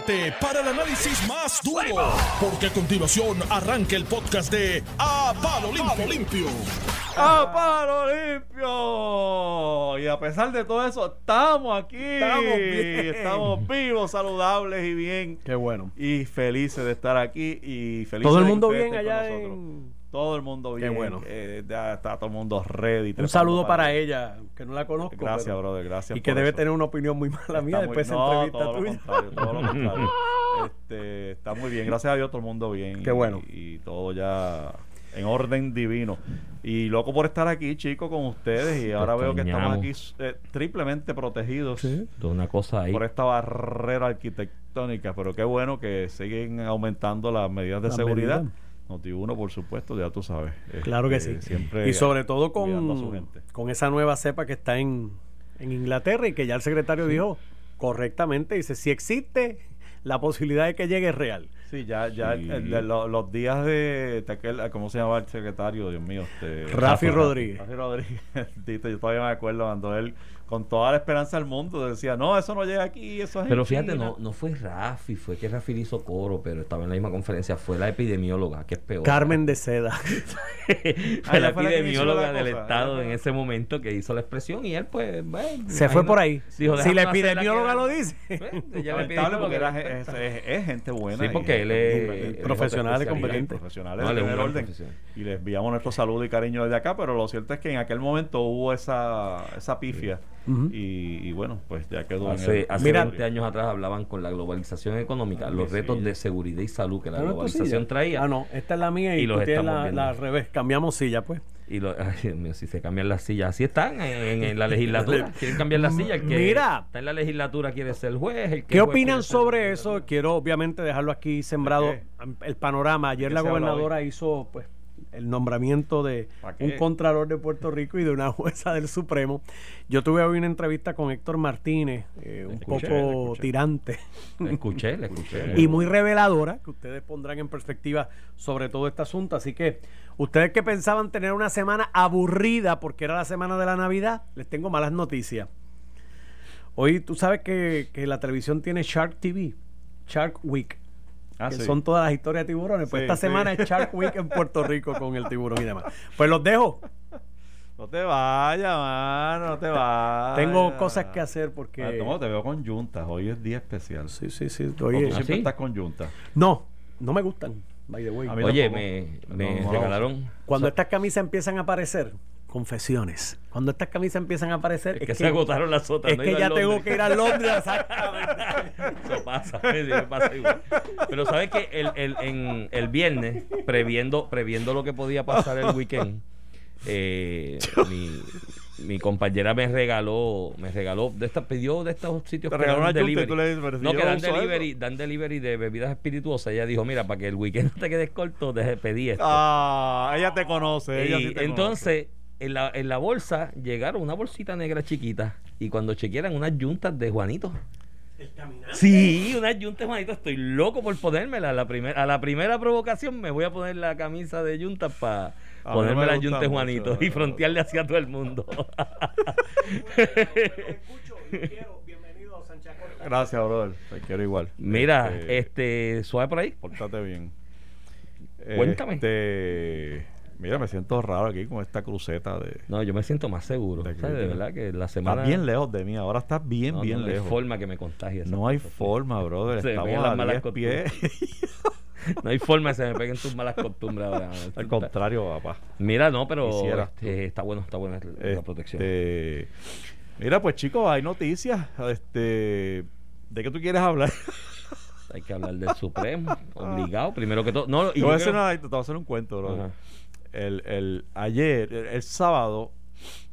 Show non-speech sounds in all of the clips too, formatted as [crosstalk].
prepárate para el análisis más duro, porque a continuación arranca el podcast de A Palo Limpio. ¡A palo limpio! Y a pesar de todo eso, estamos aquí. Estamos bien. Estamos vivos, saludables y bien. Qué bueno. Y felices de estar aquí. Y felices Todo el mundo bien allá nosotros. en... Todo el mundo bien. bueno. Eh, ya está todo el mundo ready. Un saludo para ella, que no la conozco. Gracias, pero- brother. Gracias. Y que debe eso. tener una opinión muy mala mía Está después de no, entrevista todo lo contrario, todo lo contrario. [laughs] Este, está muy bien, gracias a Dios todo el mundo bien. Qué y- bueno. Y, todo ya en orden divino. Y loco por estar aquí, chicos, con ustedes. Y ahora veo que estamos aquí eh, triplemente protegidos Sí. De una cosa ahí. por esta barrera arquitectónica. Pero qué bueno que siguen aumentando las medidas de Las seguridad. medidas. Noti uno, por supuesto, ya tú sabes. Claro que Este, sí. Siempre Y sobre todo con, con esa nueva cepa que está en, en Inglaterra y que ya el secretario dijo correctamente, dice, si existe la posibilidad de que llegue es real. Sí, ya, ya Sí. el- el- lo- los días de, de aquel- ¿cómo se llamaba el secretario? Dios mío, este, Rafi Rodríguez. Rafi Rodríguez, [laughs] yo todavía me acuerdo cuando él, con toda la esperanza del mundo, decía, no, eso no llega aquí, eso es en Pero fíjate, China". no, no fue Rafi, fue que Rafi le hizo coro, pero estaba en la misma conferencia. Fue la epidemióloga, que es peor. Carmen de Seda. fue [laughs] Ah, la fue la epidemióloga la del cosa. Estado en ese momento que hizo la expresión y él, pues, bueno, Se fue por ahí. Dijo, si "Déjame la epidemióloga lo dice. [laughs] Lamentable porque era, es, es- es gente buena. Sí, y porque él es- Profesional y competente. profesionales No, de orden profesional. y les enviamos nuestro saludo y cariño desde acá pero lo cierto es que en aquel momento hubo esa esa pifia Y, y bueno pues ya quedó en Hace, el- hace Mira- 20 años atrás hablaban con la globalización económica, los Sí, retos sí. de seguridad y salud que la ¿Está en globalización traía. Ah, no, esta es la mía y, Y los la, viendo. la al revés. Cambiamos silla, pues. Y lo, [laughs] ay, mío, si se cambian las sillas, así están en, en la legislatura. [laughs] Quieren cambiar las sillas. El que Mira. está en la legislatura quiere ser juez. El que ¿Qué juez opinan sobre eso? Quiero obviamente dejarlo aquí sembrado ¿De el panorama. Ayer la gobernadora hizo pues el nombramiento de un contralor de Puerto Rico y de una jueza del Supremo. Yo tuve hoy una entrevista con Héctor Martínez, eh, un Escuché, poco tirante Le escuché, le escuché. [laughs] y muy reveladora, que ustedes pondrán en perspectiva sobre todo este asunto. Así que ustedes que pensaban tener una semana aburrida porque era la semana de la Navidad, les tengo malas noticias. Hoy tú sabes que, que la televisión tiene Shark TV, Shark Week. Ah, que sí. son todas las historias de tiburones. Pues Sí, esta sí. semana es Shark Week en Puerto Rico con el tiburón y demás. Pues los dejo. no te vayas mano no te vayas Tengo cosas que hacer Ah, porque. no, te veo con yuntas hoy es día especial Sí, sí, sí. O tú Oye, siempre ¿sí? estás con yuntas no, no me gustan. By the way. Oye, tampoco. me, no regalaron. Cuando o sea, estas camisas empiezan a aparecer, confesiones. Cuando estas camisas empiezan a aparecer, es que se agotaron las otras. es no que ya tengo que ir a Londres. Exactamente. [laughs] Eso pasa, [laughs] pasa igual. Pero sabes que el, el, en, el viernes, previendo, previendo lo que podía pasar el weekend, eh, [laughs] mi, mi compañera me regaló, me regaló de estas, pidió de estos sitios Te que regaló dan delivery. tú le dices, pero si no, que dan delivery, dan delivery de bebidas espirituosas. Ella dijo, mira, para que el weekend no te quedes corto, deje pedí esto. ah ella te conoce ella y sí te entonces, en la, en la bolsa llegaron una bolsita negra chiquita y cuando chequearan unas yuntas de Juanito. Sí, unas yuntas de Juanito. Estoy loco por ponérmela. A la, primera a la primera provocación me voy a poner la camisa de yuntas para ponerme de mucho, Juanito y frontearle hacia todo el mundo. [laughs] escucho y quiero. Bienvenido a Sánchez conoce. gracias brother te quiero igual Mira, Este, este, suave por ahí. Pórtate bien. Cuéntame. Este, mira, me siento raro aquí con esta cruceta de. No, yo me siento más seguro. De sea, de verdad que la semana. Estás bien lejos de mí, ahora estás bien, No, bien no, no lejos. hay forma que me contagie. no hay cosa, forma, brother. [laughs] Se Estamos las a malas 10 pies. [laughs] No hay forma que se me peguen tus malas costumbres ahora. [laughs] Al contrario, papá. Mira, no, pero este, está bueno, está buena la la protección. Este, mira, pues chicos, hay noticias. Este, ¿De qué tú quieres hablar? Hay que hablar del Supremo, obligado, primero que todo. No, y te, voy a hacer una- te voy a hacer un cuento, bro. Ajá. El, el, ayer, el, el sábado,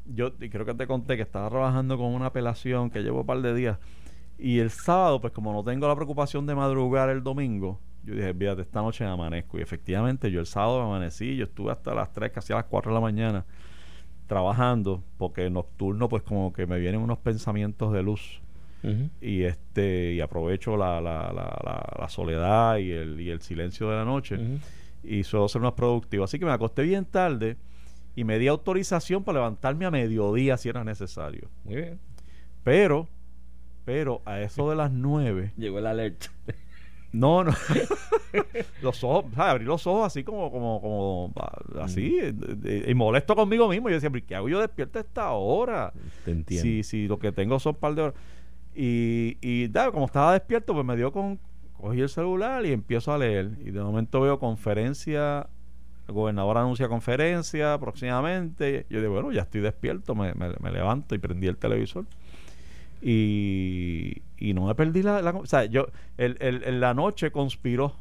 yo y creo que te conté que estaba trabajando con una apelación que llevo un par de días. Y el sábado, pues como no tengo la preocupación de madrugar el domingo, yo dije, fíjate, esta noche me amanezco. Y efectivamente, yo el sábado me amanecí, yo estuve hasta las 3, casi a las 4 de la mañana, trabajando, porque nocturno, pues como que me vienen unos pensamientos de luz. Y este y aprovecho la, la, la, la, la soledad y el, y el silencio de la noche. Y suelo ser más productivo. Así que me acosté bien tarde y me di autorización para levantarme a mediodía si era necesario. Muy bien. Pero Pero a eso de las 9, [laughs] Llegó el alert. no, no. [laughs] los ojos, ¿sabes? abrí los ojos así como, como, como, ah, así, eh, eh, y molesto conmigo mismo. Yo decía, "¿Pero ¿qué hago yo despierto a esta hora? Te entiendo. Si, si lo que tengo son un par de horas. Y, y da, como estaba despierto, pues me dio con. Cogí el celular y empiezo a leer. Y de momento veo conferencia. El gobernador anuncia conferencia próximamente. Yo digo, bueno, ya estoy despierto. Me, me- levanto y prendí el televisor. Y, y no me perdí la. la- o sea, yo. El, el- la noche conspiró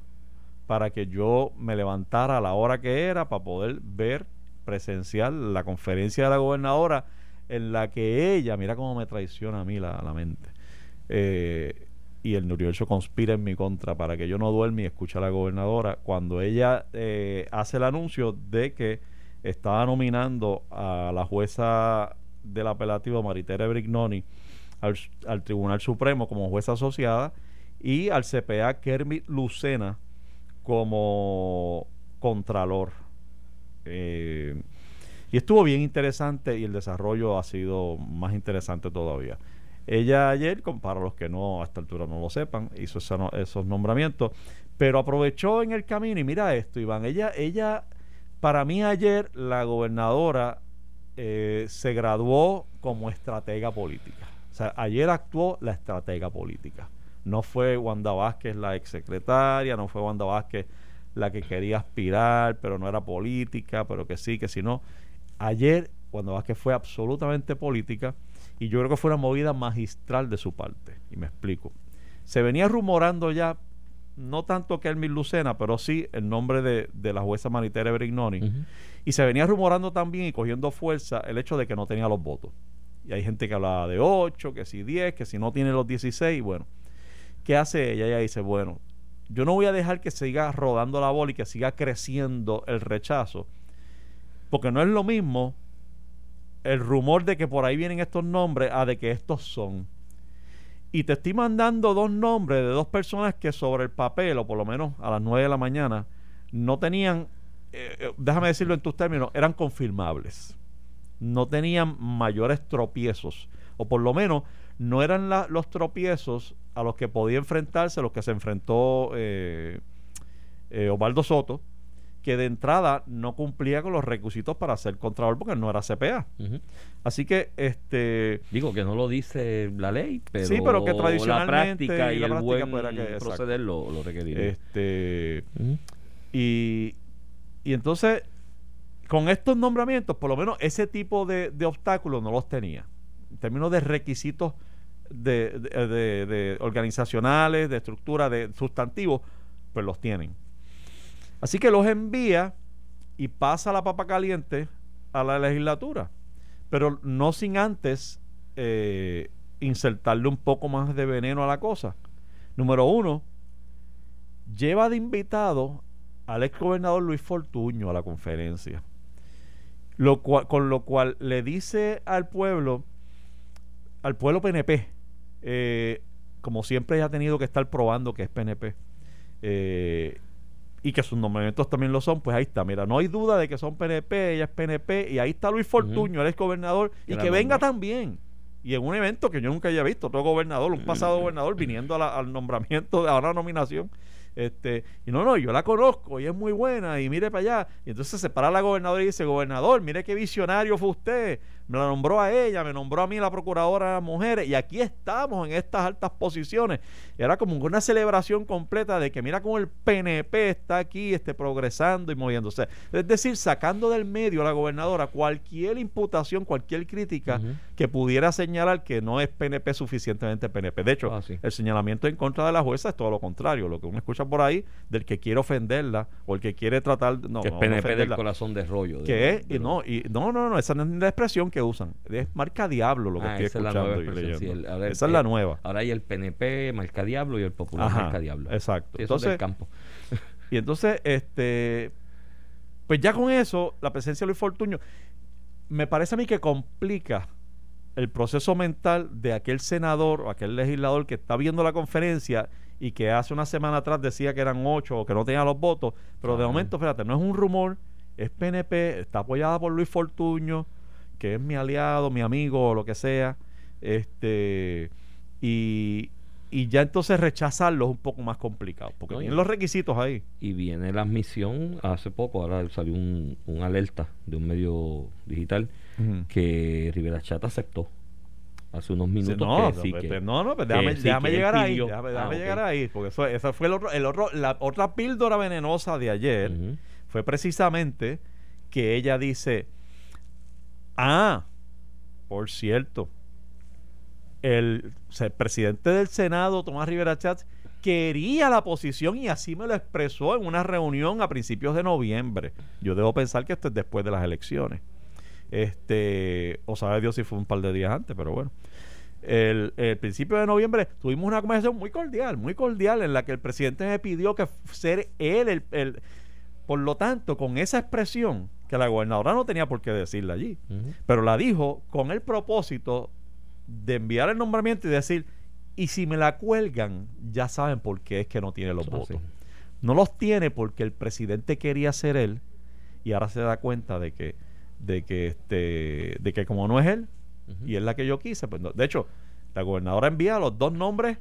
para que yo me levantara a la hora que era para poder ver, presenciar la conferencia de la gobernadora en la que ella, mira cómo me traiciona a mí la, la mente, eh, y el universo conspira en mi contra para que yo no duerma y escuche a la gobernadora cuando ella eh, hace el anuncio de que estaba nominando a la jueza del apelativo Maritere Brignoni al, al Tribunal Supremo como jueza asociada y al CPA Kermit Lucena como contralor. Eh, y estuvo bien interesante y el desarrollo ha sido más interesante todavía. Ella ayer, para los que no a esta altura no lo sepan, hizo esa esos nombramientos, pero aprovechó en el camino y mira esto, Iván, ella, ella, para mí ayer la gobernadora eh, se graduó como estratega política. O sea, ayer actuó la estratega política. No fue Wanda Vázquez la exsecretaria, no fue Wanda Vázquez la que quería aspirar, pero no era política, pero que sí, que si no. Ayer Wanda Vázquez fue absolutamente política y yo creo que fue una movida magistral de su parte. Y me explico. Se venía rumorando ya, no tanto que Elmi Lucena, pero sí el nombre de, de la jueza Manitere Brignoni. Y se venía rumorando también y cogiendo fuerza el hecho de que no tenía los votos. Y hay gente que hablaba de 8, que si 10, que si no tiene los 16. Bueno, ¿qué hace ella? Ella dice, bueno, yo no voy a dejar que siga rodando la bola y que siga creciendo el rechazo. Porque no es lo mismo el rumor de que por ahí vienen estos nombres a de que estos son. Y te estoy mandando dos nombres de dos personas que sobre el papel, o por lo menos a las 9 de la mañana, no tenían, eh, eh, déjame decirlo en tus términos, eran confirmables. No tenían mayores tropiezos. O por lo menos no eran los tropiezos a los que podía enfrentarse, los que se enfrentó eh, eh, Osvaldo Soto, que de entrada no cumplía con los requisitos para ser contralor porque no era CPA. Así que este Digo que no lo dice la ley, pero, Sí, pero que la tradicionalmente práctica y y, la el práctica buen que- proceder lo, lo requeriría. este y, y entonces con estos nombramientos, por lo menos ese tipo de, de obstáculos no los tenía. En términos de requisitos de, de- de- de organizacionales, de estructura, de sustantivos, pues los tienen. Así que los envía y pasa la papa caliente a la legislatura. Pero no sin antes eh, insertarle un poco más de veneno a la cosa. Número uno, lleva de invitado al ex gobernador Luis Fortuño a la conferencia. Con lo cual le dice al pueblo, al pueblo PNP, eh, como siempre ha tenido que estar probando que es PNP, y que sus nombramientos también lo son, pues ahí está. Mira, no hay duda de que son PNP, ella es PNP, y ahí está Luis Fortuño, el ex gobernador, y Que venga también. Y en un evento que yo nunca haya visto, otro gobernador, un pasado gobernador viniendo a la- al nombramiento, a la nominación. Este, y no, no, yo la conozco y es muy buena y mire para allá. Y entonces se para la gobernadora y dice, gobernador, mire qué visionario fue usted. Me la nombró a ella, me nombró a mí la procuradora de las mujeres y aquí estamos en estas altas posiciones. Y era como una celebración completa de que mira cómo el PNP está aquí este, progresando y moviéndose. Es decir, sacando del medio a la gobernadora cualquier imputación, cualquier crítica que pudiera señalar que no es PNP suficientemente PNP. De hecho, Ah, sí. el señalamiento en contra de la jueza es todo lo contrario. Lo que uno escucha por ahí del que quiere ofenderla o el que quiere tratar no, que es no, PNP del corazón de rollo. de- que es, de y no, y no, no, no, esa no es la expresión que usan. Es marca diablo lo que Ah, estoy esa es la escuchando nueva y expresión, sí, leyendo. el- ahora el- esa es la nueva. Ahora hay el PNP marca diablo y el popular Ajá, marca diablo. exacto. Sí, eso es del Entonces, campo. [laughs] Y entonces, este, pues ya con eso, la presencia de Luis Fortuño, me parece a mí que complica el proceso mental de aquel senador o aquel legislador que está viendo la conferencia y que hace una semana atrás decía que eran ocho o que no tenía los votos, pero de momento, fíjate, no es un rumor, es PNP, está apoyada por Luis Fortuño, que es mi aliado, mi amigo o lo que sea, este Y, y ya entonces rechazarlo es un poco más complicado, porque No, tienen los requisitos ahí. Y viene la admisión hace poco, ahora salió un, un alerta de un medio digital que Rivera Chat aceptó hace unos minutos no, que sí no, que pues, no, no, pues que déjame, sí, llegar ahí, déjame, Ah, déjame ok. llegar ahí, porque eso, esa fue el otro, el otro, la otra píldora venenosa de ayer fue precisamente que ella dice, ah, por cierto, el, o sea, el presidente del Senado, Tomás Rivera Chats, quería la posición y así me lo expresó en una reunión a principios de noviembre. Yo debo pensar que esto es después de las elecciones. Este, o sabe Dios si fue un par de días antes, pero bueno. El, el principio de noviembre tuvimos una conversación muy cordial, muy cordial, en la que el presidente me pidió que ser él el, el- por lo tanto, con esa expresión, que la gobernadora no tenía por qué decirla allí, pero la dijo con el propósito de enviar el nombramiento y decir, y si me la cuelgan, ya saben por qué es que no tiene los Eso votos. así. No los tiene porque el presidente quería ser él y ahora se da cuenta de que, de que este, de que como no es él y es la que yo quise, pues no. de hecho, la gobernadora envía los dos nombres,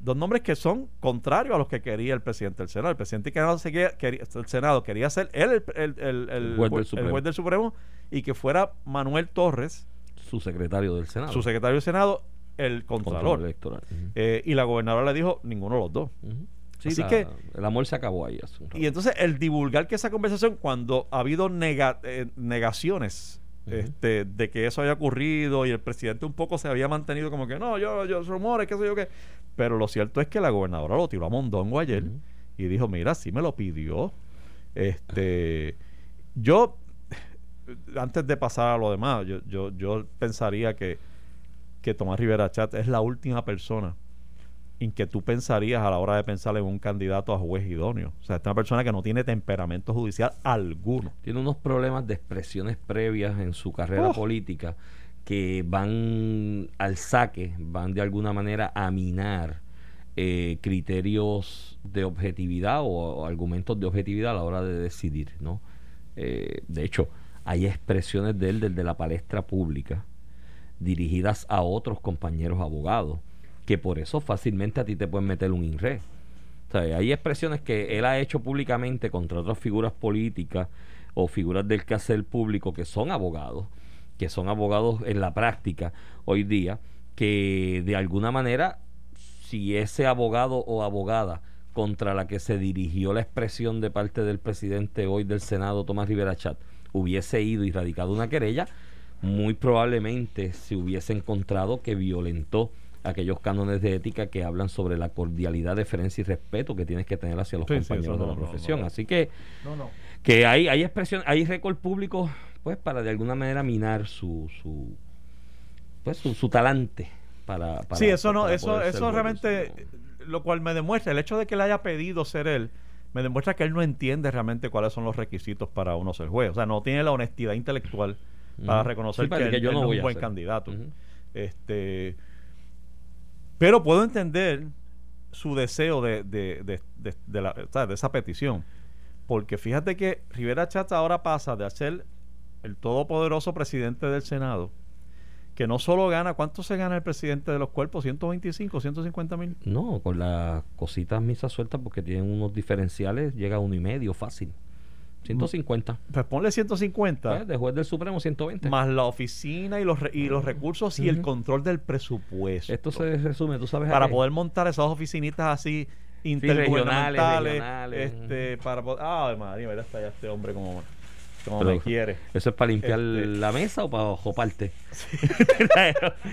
dos nombres que son contrarios a los que quería el presidente del Senado. El presidente que quería- quería- el Senado quería ser él el, el- el- juez del el Supremo. juez del Supremo y que fuera Manuel Torres, su secretario del Senado su secretario del Senado, el Control contralor. electoral Ujú. Eh, y la gobernadora le dijo ninguno de los dos. Sí, Así la- que- el amor se acabó ahí. Y entonces el divulgar que esa conversación, cuando ha habido nega- eh, negaciones este, de que eso haya ocurrido y el presidente un poco se había mantenido como que no, yo, yo, rumores, qué sé yo qué. Pero lo cierto es que la gobernadora lo tiró a Mondongo ayer y dijo, mira, sí me lo pidió. Este, yo, antes de pasar a lo demás, yo, yo, yo pensaría que, que Tomás Rivera Chat es la última persona en que tú pensarías a la hora de pensar en un candidato a juez idóneo. O sea, es una persona que no tiene temperamento judicial alguno. tiene unos problemas de expresiones previas en su carrera Oh. política que van al saque, van de alguna manera a minar eh, criterios de objetividad o, o argumentos de objetividad a la hora de decidir, ¿no? Eh, de hecho, hay expresiones de él desde la palestra pública dirigidas a otros compañeros abogados que por eso fácilmente a ti te pueden meter un INRE. O sea, hay expresiones que él ha hecho públicamente contra otras figuras políticas o figuras del quehacer público que son abogados, que son abogados en la práctica hoy día, que de alguna manera, si ese abogado o abogada contra la que se dirigió la expresión de parte del presidente hoy del Senado, Tomás Rivera Chat, hubiese ido y radicado una querella, muy probablemente se hubiese encontrado que violentó aquellos cánones de ética que hablan sobre la cordialidad, deferencia y respeto que tienes que tener hacia los Sí, sí, compañeros de la no, profesión. no. Así que, que hay, hay expresión, hay récord público, pues, para de alguna manera minar su, su pues su, su talante para, para- sí, eso no, eso, eso realmente, lo cual me demuestra, el hecho de que le haya pedido ser él, me demuestra que él no entiende realmente cuáles son los requisitos para uno ser juez. O sea, no tiene la honestidad intelectual para reconocer Sí, que, que él, yo él no es un buen candidato. Ujú. Este, pero puedo entender su deseo de, de, de, de- de la- de esa petición. Porque fíjate que Rivera Chatz ahora pasa de ser el todopoderoso presidente del Senado, que no solo gana, ¿cuánto se gana el presidente de los cuerpos? ¿125, 150 mil? No, con las cositas misas sueltas porque tienen unos diferenciales, llega a uno y medio fácil. 150. Pues ponle 150, Pues, de juez del Supremo 120. más la oficina y los, re- y los recursos y el Ujú. control del presupuesto. Esto se resume, tú sabes. para qué? poder montar esas oficinitas así regionales, intergubernamentales regionales. este para poder ah madre mira está ya este hombre como, como Pero- me quiere ¿Eso es para limpiar Este- la mesa o para joparte? [laughs]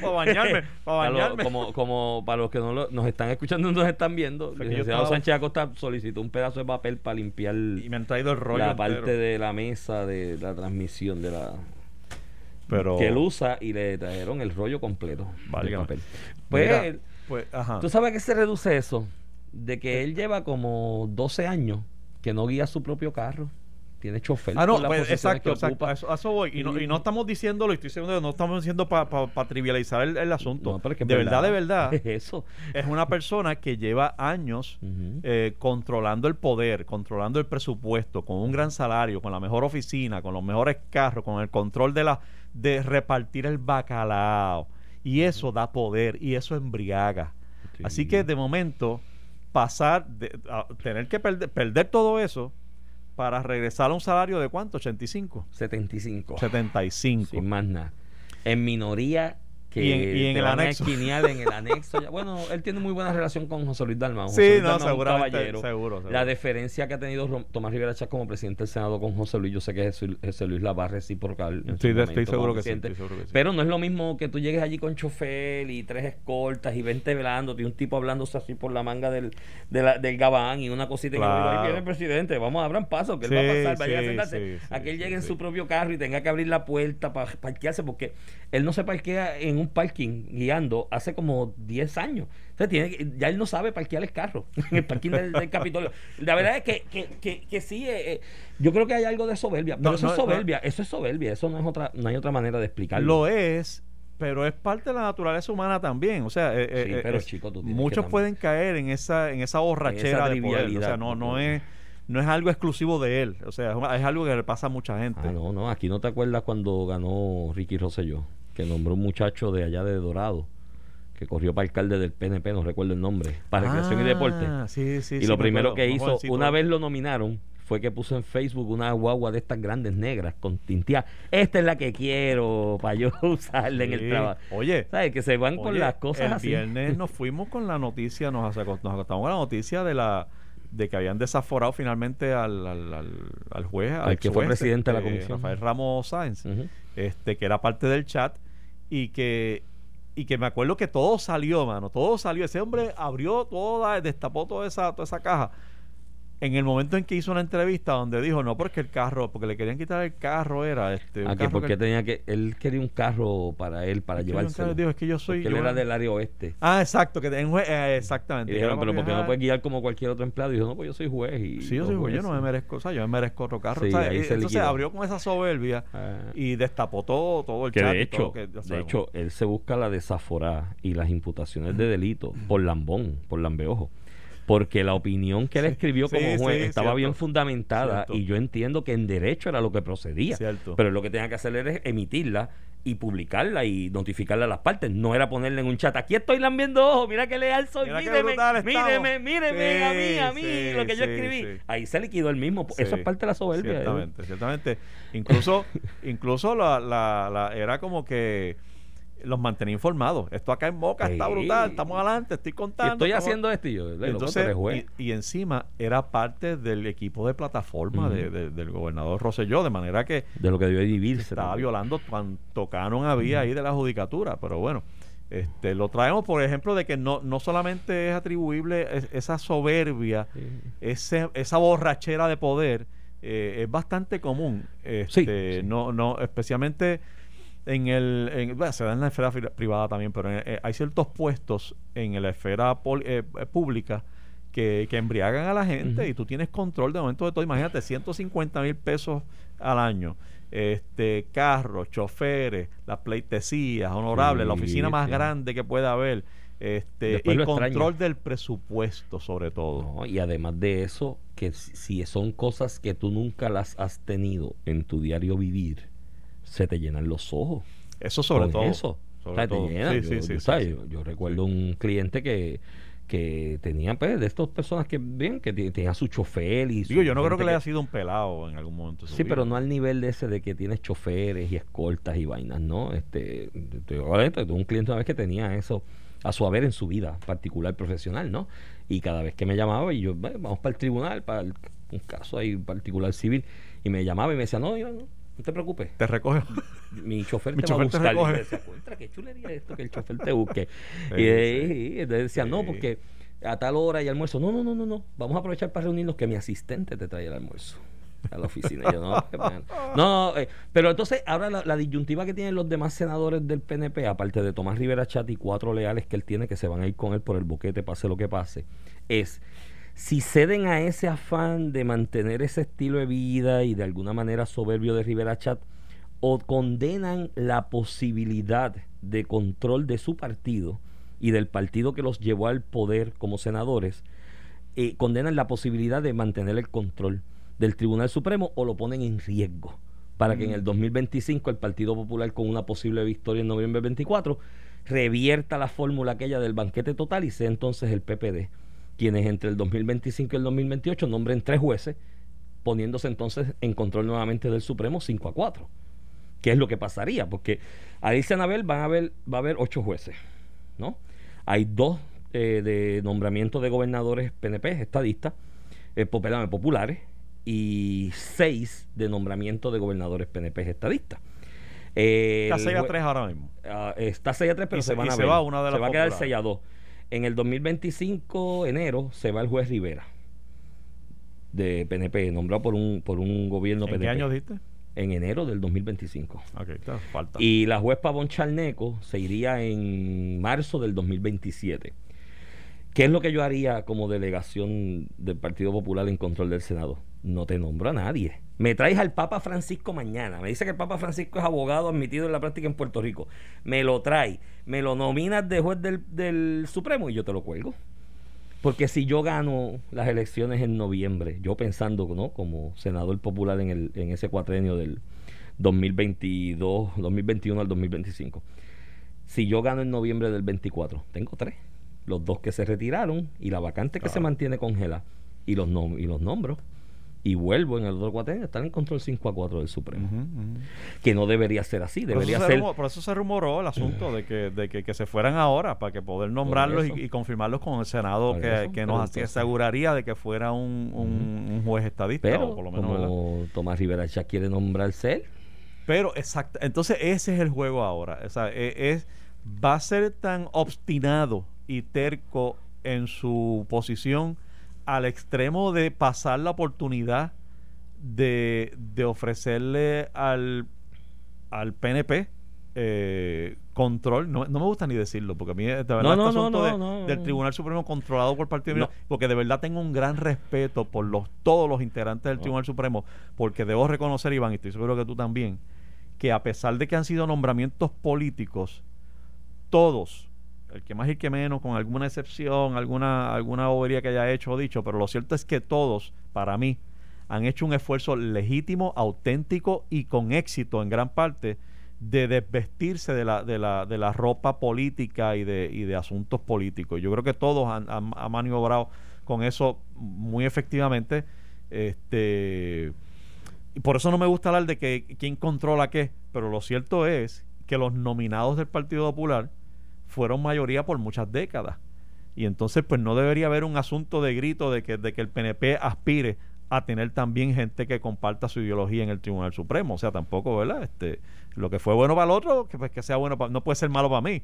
para bañarme [laughs] para Para lo- bañarme como, como para los que no lo- nos están escuchando y nos están viendo, Fue el licenciado estaba- Sánchez Acosta solicitó un pedazo de papel para limpiar y me han traído el rollo la entero. parte de la mesa de la transmisión de la pero que él usa y le trajeron el rollo completo de Válgame. papel. Pues, Mira, pues ajá ¿tú sabes a qué se reduce eso? De que él lleva como 12 años que no guía su propio carro. Tiene chofer. Ah, no, pues, exacto, exacto. A eso, a eso voy. Y no, y no estamos diciéndolo, estoy diciendo no estamos diciendo para trivializar el, el asunto. No, pero es que es de verdad, de verdad, Es [laughs] eso. es una persona que lleva años eh, controlando el poder, controlando el presupuesto, con un gran salario, con la mejor oficina, con los mejores carros, con el control de la de repartir el bacalao. Y eso da poder y eso embriaga. Sí. Así que de momento, pasar, de, a tener que perder, perder todo eso para regresar a un salario de cuánto? 85, 75. 75. Sin más nada. En minoría que Y en- y en te el van anexo. en el [laughs] anexo. Ya- Bueno, él tiene muy buena relación con José Luis Dalmau. Sí, José Luis no, Dalmau seguramente, seguro, seguro. La deferencia que ha tenido Tomás Rivera Chávez como presidente del Senado con José Luis, yo sé que Jesús- José Luis la va a reciprocar. su Estoy, momento seguro que sí, estoy seguro que sí. Pero no es lo mismo que tú llegues allí con chofer y tres escoltas y 20 velándote y un tipo hablándose así por la manga del, de la- del gabán y una cosita que Claro. ahí viene el presidente, vamos a abrir paso, que él Sí, va a pasar, vaya a sí, sentarse. sí, sí, a que él sí, llegue en sí. su propio carro y tenga que abrir la puerta para parquearse porque él no se parquea en un parking guiando hace como 10 años. Entonces tiene que- ya él no sabe parquear el carro [laughs] en el parking del, del Capitolio. La verdad es que, que, que, que sí, eh, eh, yo creo que hay algo de soberbia, pero No, eso no, es soberbia, eso es soberbia, eso no es otra, no hay otra manera de explicarlo. Lo es, pero es parte de la naturaleza humana también. O sea, eh, Sí, eh, pero, chico, tú muchos pueden caer en esa, en esa borrachera de poder. O sea, no, no es, no es algo exclusivo de él. O sea, es algo que le pasa a mucha gente. Ah, no, no, aquí no te acuerdas cuando ganó Ricky Rosselló, que nombró un muchacho de allá de Dorado, que corrió para alcalde del PNP, no recuerdo el nombre, para Recreación y Deporte. Ah, Sí, sí, y sí, lo me primero acuerdo, que hizo, una vez lo nominaron, fue que puso en Facebook una guagua de estas grandes negras con tintia. Esta es la que quiero para yo [laughs] usarla en el trabajo. Oye, ¿Sabes? Que se van con las cosas el así. viernes [laughs] nos fuimos con la noticia, nos, aco- nos acostamos con la noticia de la de que habían desaforado finalmente al, al, al, al juez, al que fue presidente de la este, comisión. Rafael Ramos Sáenz, este, que era parte del chat, y que y que me acuerdo que todo salió, mano, todo salió. Ese hombre abrió toda, destapó toda esa, toda esa caja. En el momento en que hizo una entrevista donde dijo, no, porque el carro, porque le querían quitar el carro, era este. un Ah, que carro porque tenía que. Él quería un carro para él, para llevarse. digo, es que yo soy- Porque él era del área oeste. Ah, exacto, que en jue- eh, Y exactamente. dijeron, pero para ¿por qué no puedes guiar como cualquier otro empleado? Y dijo, no, pues yo soy juez. Y Sí, yo soy juez, yo no me merezco, o sea, yo me merezco otro carro. Sí, o sea, ahí eh, se entonces liquidó. abrió con esa soberbia Ah. y destapó todo, todo el Que chat. de todo hecho, lo que- o sea, de hecho, él se busca la desaforada y las imputaciones de delito por lambón, por lambeojo. Porque la opinión que él Sí, escribió sí, como juez sí, estaba cierto. bien fundamentada Cierto. y yo entiendo que en derecho era lo que procedía. Cierto. Pero lo que tenía que hacer era emitirla y publicarla y notificarla a las partes. No era ponerle en un chat, aquí estoy lambiendo ojo, mira qué leal soy, Mira míreme, brutal estamos". míreme, míreme a mí, a mí, lo que yo escribí. Ahí se liquidó el mismo. Eso es parte de la soberbia. ¿eh? Ciertamente, ciertamente. Incluso, incluso la, la, la- era como que los mantenía informados. Esto acá en Boca está Sí. brutal, estamos adelante, estoy contando. estoy estamos- haciendo esto y yo, Entonces, juez. y, y encima era parte del equipo de plataforma de- de- del gobernador Rosselló, de manera que de lo que debió vivirse. estaba violando cuanto canon había ahí de la judicatura, pero bueno, este lo traemos por ejemplo de que no, no solamente es atribuible es- esa soberbia, Sí. ese, esa borrachera de poder, eh, es bastante común. Sí, Este, sí. No, no, especialmente en el, en- bueno, se da en la esfera privada también, pero en- eh, hay ciertos puestos en la esfera pol- eh, eh, pública que, que embriagan a la gente y tú tienes control de momento de todo. Imagínate, 150 mil pesos al año. Este, carros, choferes, las pleitesías, honorables, la oficina más sí. grande que pueda haber, este, y control extraña. del presupuesto sobre todo. No, y además de eso, que si si son cosas que tú nunca las has tenido en tu diario vivir, se te llenan los ojos. Eso sobre con todo. eso. sobre O sea, te todo. llenan. Sí, yo, sí, sí. Yo- yo recuerdo un cliente que que tenía pues, de estas personas que bien que tenía su chofer y su Digo, yo no creo que le haya sido un pelado en algún momento. Sí, vida. pero no al nivel de ese de que tienes choferes y escoltas y vainas, ¿no? Este, te digo, ahorita, tuve un cliente una vez que tenía eso a su haber en su vida particular profesional, ¿no? Y cada vez que me llamaba y yo, "Ve, vamos para el tribunal, para el- un caso ahí particular civil, y me llamaba y me decía, no, yo no, no te preocupes, Te recoge. mi chofer Mi te va a chofer te buscar. Y recoge. decía, contra, qué chulería esto que el chofer te busque. [laughs] Y, y entonces decía, no, porque a tal hora y almuerzo. No, no, no, no, no. Vamos a aprovechar para reunirnos que mi asistente te trae el almuerzo a la oficina. Y yo, no, no, eh, pero entonces ahora la, la disyuntiva que tienen los demás senadores del PNP, aparte de Tomás Rivera Chat y cuatro leales que él tiene que se van a ir con él por el boquete, pase lo que pase, es si ceden a ese afán de mantener ese estilo de vida y de alguna manera soberbio de Rivera Chat, o condenan la posibilidad de control de su partido y del partido que los llevó al poder como senadores, eh, condenan la posibilidad de mantener el control del Tribunal Supremo o lo ponen en riesgo para que en el 2025 el Partido Popular con una posible victoria en noviembre 24 revierta la fórmula aquella del banquete total y sea entonces el PPD quienes entre el 2025 y el 2028 nombren tres jueces, poniéndose entonces en control nuevamente del Supremo 5 a 4. ¿Qué es lo que pasaría? Porque a Alicia Anabel van a haber, va a haber ocho jueces, ¿no? Hay dos eh, de nombramiento de gobernadores PNP, estadistas, eh, populares, y seis de nombramiento de gobernadores PNP estadistas. está 6 a 3 ahora mismo. Ah, está 6 a 3, pero se, van a se Va una de se va a quedar 6 a 2. En el 2025, enero, se va el juez Rivera de PNP, nombrado por un, por un gobierno ¿En PNP. qué año diste? En enero del 2025. Ok, está, falta. Y la juez Pavón Charneco se iría en marzo del 2027. ¿Qué es lo que yo haría como delegación del Partido Popular en control del Senado? No te nombro a nadie. Me traes al Papa Francisco mañana. Me dice que el Papa Francisco es abogado admitido en la práctica en Puerto Rico. Me lo trae. Me lo nominas de juez del, Supremo y yo te lo cuelgo. Porque si yo gano las elecciones en noviembre, yo pensando ¿no? como senador popular en, el, en ese cuatrenio del 2022, 2021 al 2025, si yo gano en noviembre del 24, tengo tres los dos que se retiraron y la vacante que se mantiene congela y los, y los nombro y vuelvo en el otro cuatrenio están en control 5 a 4 del Supremo. Que no debería ser así, debería por ser... por eso se rumoró el asunto de, que, de que, se fueran ahora para que poder nombrarlos y, confirmarlos con el Senado que, nos aseguraría de que fuera un, un, juez estadista. Pero por lo menos, como Tomás Rivera ya quiere nombrarse él. Pero exacto, entonces ese es el juego ahora. O sea, e, es, va a ser tan obstinado y terco en su posición al extremo de pasar la oportunidad de, de ofrecerle al, al PNP eh, control, no, me gusta ni decirlo, porque a mí de verdad no, este no, del Tribunal Supremo controlado por el Partido porque de verdad tengo un gran respeto por los todos los integrantes del Tribunal Supremo, porque debo reconocer, Iván, y estoy seguro que tú también, que a pesar de que han sido nombramientos políticos, todos el que más y el que menos, con alguna excepción, alguna, alguna bobería que haya hecho o dicho, pero lo cierto es que todos, para mí, han hecho un esfuerzo legítimo, auténtico y con éxito en gran parte de desvestirse de la, de la, de la ropa política y de, y de asuntos políticos. Yo creo que todos han, han, maniobrado con eso muy efectivamente. Este, y por eso no me gusta hablar de que quién controla qué, pero lo cierto es que los nominados del Partido Popular fueron mayoría por muchas décadas. Y entonces, pues no debería haber un asunto de grito de que, de que el PNP aspire a tener también gente que comparta su ideología en el Tribunal Supremo. O sea, tampoco, ¿verdad? Este, lo que fue bueno para el otro, que, pues, que sea bueno para, no puede ser malo para mí.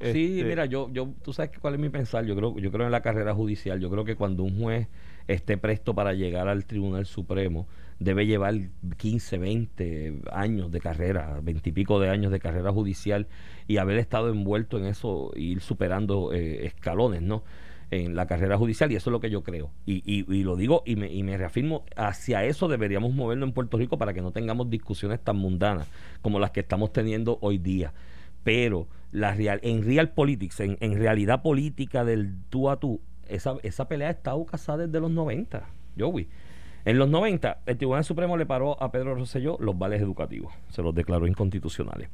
Sí, este, mira, yo, yo, tú sabes cuál es mi pensar. Yo creo, yo creo en la carrera judicial. Yo creo que cuando un juez esté presto para llegar al Tribunal Supremo, debe llevar 15, 20 años de carrera, 20 y pico de años de carrera judicial y haber estado envuelto en eso, ir superando eh, escalones, ¿no? En la carrera judicial y eso es lo que yo creo. Y lo digo y me, y me, reafirmo, hacia eso deberíamos movernos en Puerto Rico para que no tengamos discusiones tan mundanas como las que estamos teniendo hoy día. Pero la real, en real politics, en, en realidad política del tú a tú, esa, esa pelea ha estado casada desde los 90, Joey. En los 90, el Tribunal Supremo le paró a Pedro Rosselló los vales educativos, se los declaró inconstitucionales.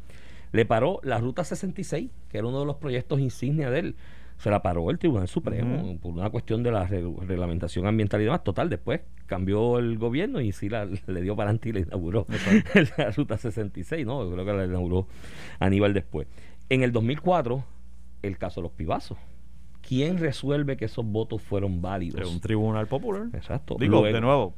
Le paró la Ruta 66, que era uno de los proyectos insignia de él. Se la paró el Tribunal Supremo por una cuestión de la reglamentación ambiental y demás. Total, después cambió el gobierno y sí la, [laughs] le dio para adelante y le inauguró [laughs] la Ruta 66, ¿no? Yo creo que la inauguró Aníbal después. En el 2004, el caso de los pibazos ¿Quién resuelve que esos votos fueron válidos? un tribunal popular. Exacto. Digo, de nuevo.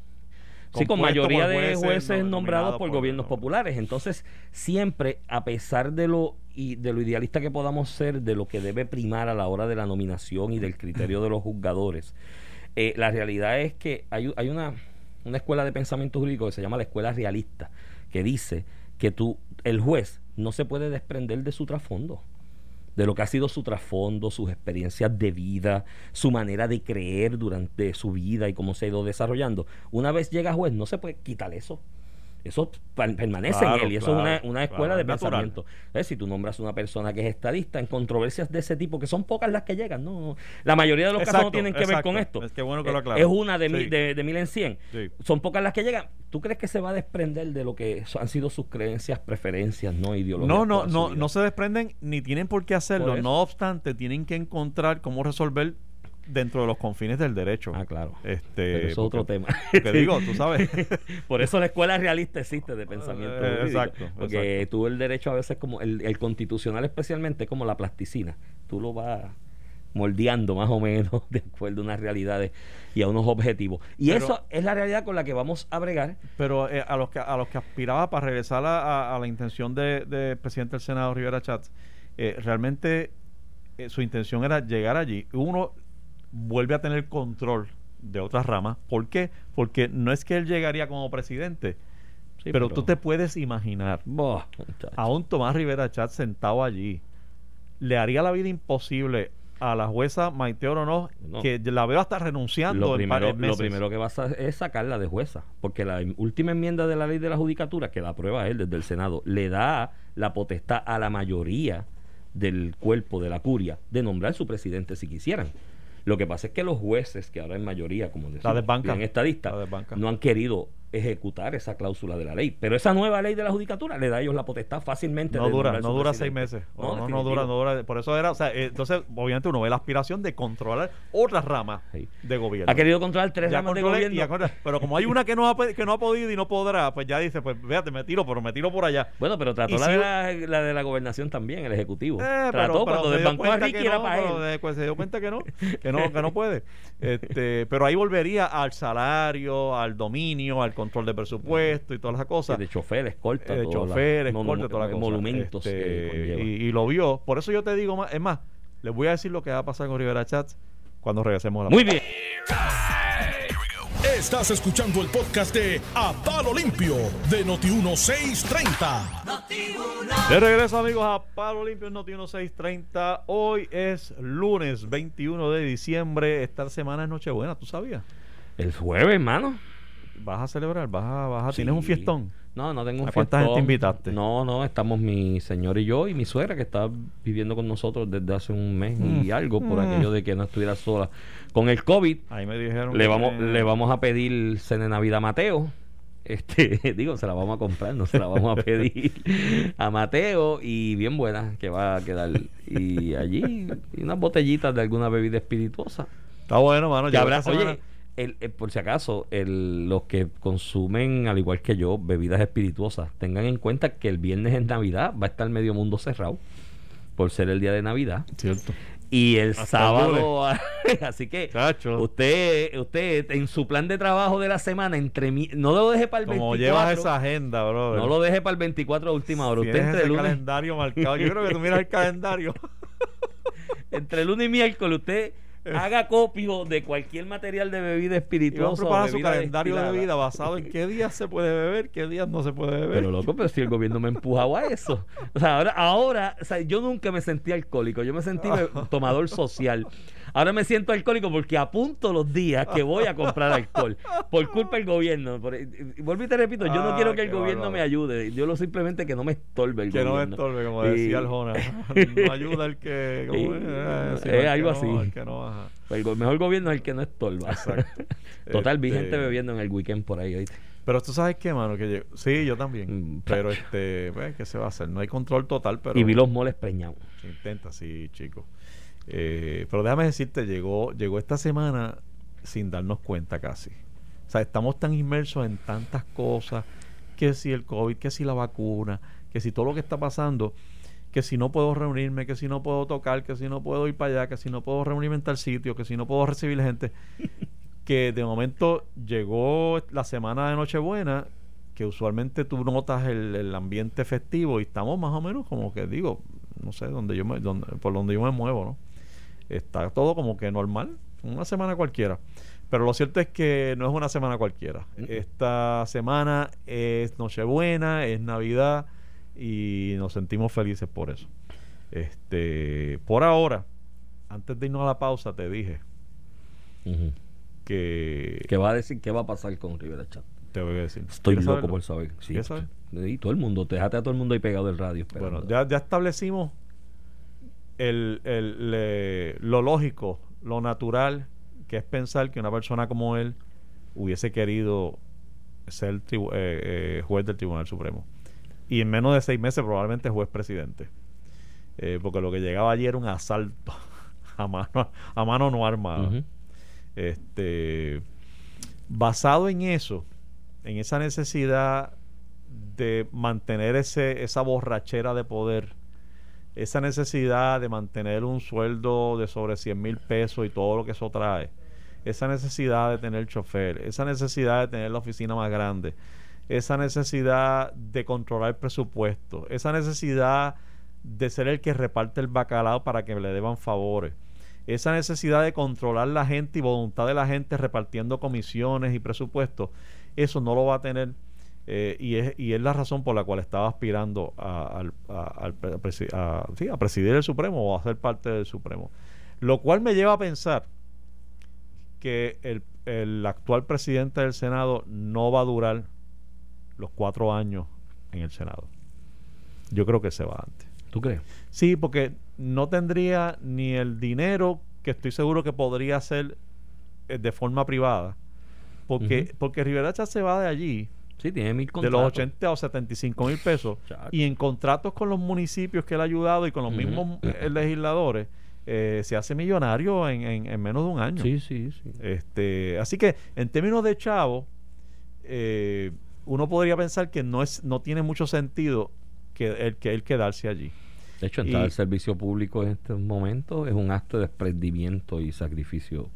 Sí, con mayoría de jueces, nombrados por, gobiernos populares. Entonces, siempre, a pesar de lo, y de lo idealista que podamos ser, de lo que debe primar a la hora de la nominación y del criterio de los juzgadores, eh, la realidad es que hay, hay una, una escuela de pensamiento jurídico que se llama la escuela realista, que dice que tú, el juez no se puede desprender de su trasfondo de lo que ha sido su trasfondo, sus experiencias de vida, su manera de creer durante su vida y cómo se ha ido desarrollando. Una vez llega juez, no se puede quitar eso. Eso per- permanece Claro, en él y eso claro, es una, una escuela claro, de natural. pensamiento. Si tú nombras una persona que es estadista en controversias de ese tipo, que son pocas las que llegan, no, la mayoría de los casos no tienen que ver con esto. Es que bueno que lo Eh. Es una de, mil, de, de mil en cien. Sí. Son pocas las que llegan. ¿Tú crees que se va a desprender de lo que han sido sus creencias, preferencias, no ideologías? No, no, no, no se desprenden ni tienen por qué hacerlo. Por. No obstante, tienen que encontrar cómo resolver dentro de los confines del derecho. Ah, claro. Este, Pero eso es otro porque- tema. [laughs] Porque digo, tú sabes. [laughs] Por eso la escuela realista existe de pensamiento. Eh, jurídico, exacto, Porque exacto. tú el derecho a veces como el, el constitucional especialmente es como la plasticina. Tú lo vas moldeando más o menos [laughs] de acuerdo a unas realidades y a unos objetivos. Y Pero- eso es la realidad con la que vamos a bregar. Pero eh, a los que a los que aspiraba para regresar a, a- a la intención del de presidente del Senado Rivera Chats, eh, realmente eh, su intención era llegar allí. Uno vuelve a tener control de otras ramas. ¿Por qué? Porque no es que él llegaría como presidente, Sí, pero, tú te puedes imaginar Boh, a un Tomás Rivera Chats sentado allí. Le haría la vida imposible a la jueza Maite Oronoz, No. que la veo hasta renunciando lo primero, lo primero que vas a es sacarla de jueza, porque la última enmienda de la ley de la judicatura, que la aprueba él desde el Senado, le da la potestad a la mayoría del cuerpo de la curia de nombrar su presidente si quisieran. Lo que pasa es que los jueces, que ahora en mayoría, como decimos, bien estadistas, La desbancan. no han querido ejecutar esa cláusula de la ley. Pero esa nueva ley de la judicatura le da a ellos la potestad fácilmente No de dura, no dura seis meses. No, No, dura, no dura. Por eso era, o sea, eh, entonces, obviamente uno ve la aspiración de controlar otras ramas Sí. de gobierno. Ha querido controlar tres Ya ramas de gobierno. pero como hay una que no, ha, que no ha podido y no podrá, pues ya dice, pues fíjate, me tiro, pero me tiro por allá. Bueno, pero trató la, si- de la, la de la gobernación también, el ejecutivo. Eh, trató cuando dio desbancó a Ricky era para pero él. después se dio cuenta que no, que no, que no [laughs] puede. Este, pero ahí volvería al salario, al dominio, al control de presupuesto y todas esas cosas. de chofer, escolta, eh, de todas las chofer, escolta, toda la cosa. monumentos Este, que conlleva. y, y lo vio. Por eso yo te digo más, es más, les voy a decir lo que va a pasar con Rivera Chats cuando regresemos a la Muy bien. Estás escuchando el podcast de A Palo Limpio de Noti1630. De regreso amigos a Palo Limpio en Noti 1630. Hoy es lunes 21 de diciembre. Esta semana es Nochebuena, ¿tú sabías? El jueves, hermano. ¿Vas a celebrar? ¿Vas a, vas a- ¿Tienes un Sí. fiestón? No, no tengo un ¿A cuánta fiestón. gente invitaste? No, no, estamos mi señor y yo y mi suegra que está viviendo con nosotros desde hace un mes y Mm. algo por Mm. aquello de que no estuviera sola. Con el COVID, Ahí me dijeron le que- vamos, le vamos a pedir cena de Navidad a Mateo. Este, [laughs] digo, se la vamos a comprar, no se la vamos a pedir a Mateo y bien buena que va a quedar. Y allí, y unas botellitas de alguna bebida espirituosa. Está bueno, mano. Que Yo habrá, semana- el- el- por si acaso, el- los que consumen, al igual que yo, bebidas espirituosas, tengan en cuenta que el viernes en Navidad va a estar medio mundo cerrado por ser el día de Navidad. Cierto. Y el Hasta el sábado, [laughs] así que Chacho. usted, usted en su plan de trabajo de la semana, entre mi- no lo deje para el Como 24. llevas esa agenda, bro. no lo deje para el 24 a última hora. Usted Tienes entre ese lunes, calendario marcado. Yo creo que tú miras el calendario. [laughs] entre lunes y miércoles, usted haga copio de cualquier material de bebida Y espirituosa. o preparar su bebida calendario de vida basado en qué días se puede beber, qué días no se puede beber. Pero loco, pero si el gobierno me empujaba a eso. O sea, ahora, ahora o sea, yo nunca me sentí alcohólico, yo me sentí [laughs] tomador social. Ahora me siento alcohólico porque apunto los días que voy a comprar alcohol por culpa del gobierno. Por- y- y vuelvo y te repito, yo no Ah, quiero que el gobierno bárbaro. me ayude, yo lo simplemente que no me estorbe el que no me gobierno. estorbe, como Y- decía el Jona. [laughs] No ayuda el que. ¿cómo Y- es? Eh, que algo no, así. el no, ajá. El mejor gobierno es el que no estorba. Exacto. [laughs] Total, vi Este- gente bebiendo en el weekend por ahí, ¿oíste? Pero tú sabes qué, mano, que yo- sí, yo también. Mm, pero este, pues, ¿qué se va a hacer? No hay control total, pero Y vi los moles preñados. se intenta, sí, chico. Eh, pero déjame decirte, llegó, llegó esta semana sin darnos cuenta casi. O sea, estamos tan inmersos en tantas cosas, que si el COVID, que si la vacuna, que si todo lo que está pasando, que si no puedo reunirme, que si no puedo tocar, que si no puedo ir para allá, que si no puedo reunirme en tal sitio, que si no puedo recibir gente, [laughs] que de momento llegó la semana de Nochebuena, que usualmente tú notas el, el ambiente festivo y estamos más o menos como que digo, no sé, donde yo me, donde, por donde yo me muevo, ¿no? Está todo como que normal, una semana cualquiera. Pero lo cierto es que no es una semana cualquiera. Esta semana es Nochebuena, es Navidad y nos sentimos felices por eso. Este, por ahora, antes de irnos a la pausa, te dije Ujú. que ¿Qué va a decir? ¿Qué va a pasar con Rivera Chat? Te voy a decir. Estoy ¿Quieres loco saberlo? por saber. Sí, sí, todo el mundo, déjate a todo el mundo ahí pegado del radio. esperando. Bueno, ya, ya establecimos el, el- le- lo lógico, lo natural, que es pensar que una persona como él hubiese querido ser tribu- eh, eh, juez del Tribunal Supremo. Y en menos de seis meses probablemente juez presidente. Eh, porque lo que llegaba allí era un asalto [laughs] a mano, a mano no armada. Este, basado en eso, en esa necesidad de mantener ese, esa borrachera de poder, esa necesidad de mantener un sueldo de sobre 100 mil pesos y todo lo que eso trae, esa necesidad de tener chofer, esa necesidad de tener la oficina más grande, esa necesidad de controlar el presupuesto, esa necesidad de ser el que reparte el bacalao para que le deban favores, esa necesidad de controlar la gente y voluntad de la gente repartiendo comisiones y presupuestos, eso no lo va a tener eh, y, es, y es la razón por la cual estaba aspirando a, a- a- sí, a presidir el Supremo o a ser parte del Supremo. Lo cual me lleva a pensar que el, el actual presidente del Senado no va a durar los cuatro años en el Senado. Yo creo que se va antes. ¿Tú crees? Sí, porque no tendría ni el dinero que estoy seguro que podría hacer eh, de forma privada. Porque, Ujú. porque Rivera se va de allí Sí, tiene mil de contratos. los 80 o 75 mil pesos y en contratos con los municipios que él ha ayudado y con los mismos eh, legisladores eh, se hace millonario en, en- en menos de un año. Sí, sí, sí. Este, así que en términos de chavo, eh, uno podría pensar que no es, no tiene mucho sentido que él, que él quedarse allí. De hecho, entrar al servicio público en estos momentos es un acto de desprendimiento y sacrificio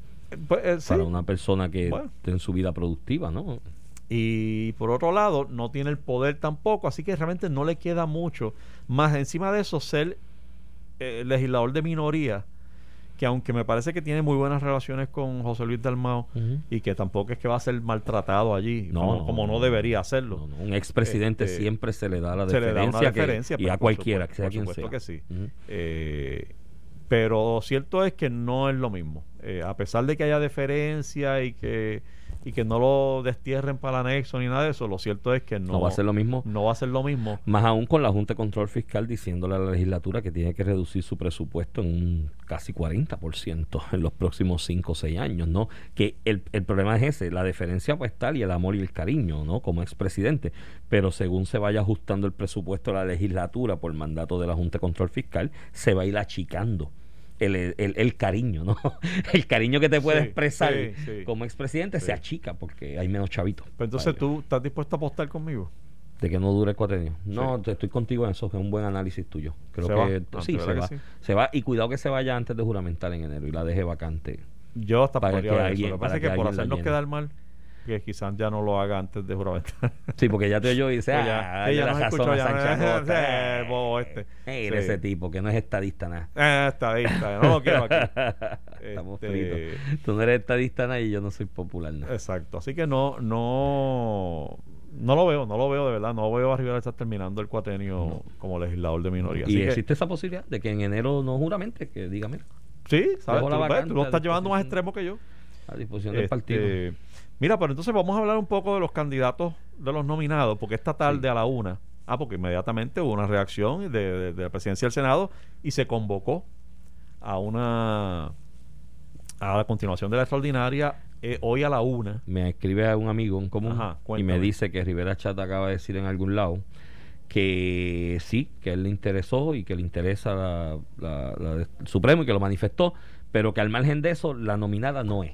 pues, eh, sí. para una persona que Bueno. esté en su vida productiva, ¿no? Y por otro lado, no tiene el poder tampoco, así que realmente no le queda mucho. Más encima de eso, ser eh, legislador de minoría, que aunque me parece que tiene muy buenas relaciones con José Luis Dalmao y que tampoco es que va a ser maltratado allí, No, como, no, como no, no, debería hacerlo. No, no, Un expresidente Este, siempre se le da la se le da deferencia, que- deferencia, y a cualquiera, supuesto, que sea por quien supuesto sea. que sí. Eh, pero cierto es que no es lo mismo. Eh, a pesar de que haya deferencia y que, y que no lo destierren para el anexo ni nada de eso, lo cierto es que no, No va a ser lo mismo. no va a ser lo mismo. Más aún con la Junta de Control Fiscal diciéndole a la legislatura que tiene que reducir su presupuesto en un casi 40% en los próximos 5 o 6 años, ¿no? Que el, el problema es ese, la deferencia pues tal y el amor y el cariño, ¿no? Como expresidente. Pero según se vaya ajustando el presupuesto de la legislatura por mandato de la Junta de Control Fiscal, se va a ir achicando. El, el- el cariño, ¿no? [laughs] El cariño que te puede Sí, expresar sí, sí. como expresidente se achica porque hay menos chavitos. Pero entonces tú estás dispuesto a apostar conmigo. De que no dure el cuatrenio. No, te- estoy contigo en eso, que es un buen análisis tuyo. Creo Se que va. sí, se ¿verdad va. Se va y cuidado que se vaya antes de juramentar en enero y la deje vacante. Yo hasta Para podría que ver eso. alguien- Lo que pasa es que por alguien hacernos quedar mal, que quizás ya no lo haga antes de juramentar. Sí, porque ya te oyó y dice, Pues [laughs] ah, ya- la razón escuchó, ya no-. Eh, bobo este. Sí. ese tipo que no es estadista nada. Eh, estadista, no lo quiero aquí. [laughs] Estamos Este, fritos. Tú no eres estadista nada y yo no soy popular nada. Exacto. Así que no, no, no lo veo, no lo veo de verdad. No veo a Rivera estar terminando el cuatenio como legislador de minoría. Así y que- existe esa posibilidad de que en enero no juramente, que diga, mira, sí, ¿sabes? Tú, la ves, tú lo estás llevando más extremo que yo. a disposición del Este, partido. Mira, pero entonces vamos a hablar un poco de los candidatos de los nominados, porque esta tarde Sí. a la una, ah, porque inmediatamente hubo una reacción de, de- de la presidencia del Senado y se convocó a una a la continuación de la extraordinaria eh, hoy a la una. me escribe a un amigo en común Ajá, y me dice que Rivera Chat acaba de decir en algún lado que sí, que él le interesó y que le interesa la, la- la del Supremo y que lo manifestó, pero que al margen de eso, la nominada no es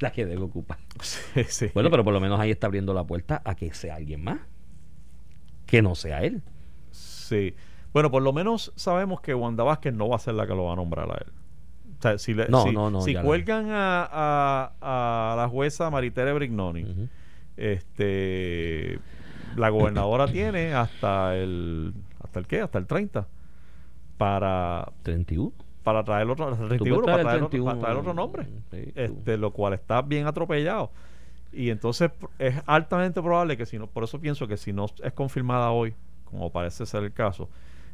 la que debe ocupar. [laughs] Sí, sí. Bueno, pero por lo menos ahí está abriendo la puerta a que sea alguien más, que no sea él. Sí. Bueno, por lo menos sabemos que Wanda Vázquez no va a ser la que lo va a nombrar a él. O sea, si, le- No, si- no, no, si la- cuelgan a, a- a la jueza Maritere Brignoni, este la gobernadora [coughs] tiene hasta el hasta el qué hasta el 30 para 31. Para traer otro el 31, puedes para, traer otro, para 31, traer otro nombre sí, este lo cual está bien atropellado y entonces es altamente probable que si no por eso pienso que si no es confirmada hoy como parece ser el caso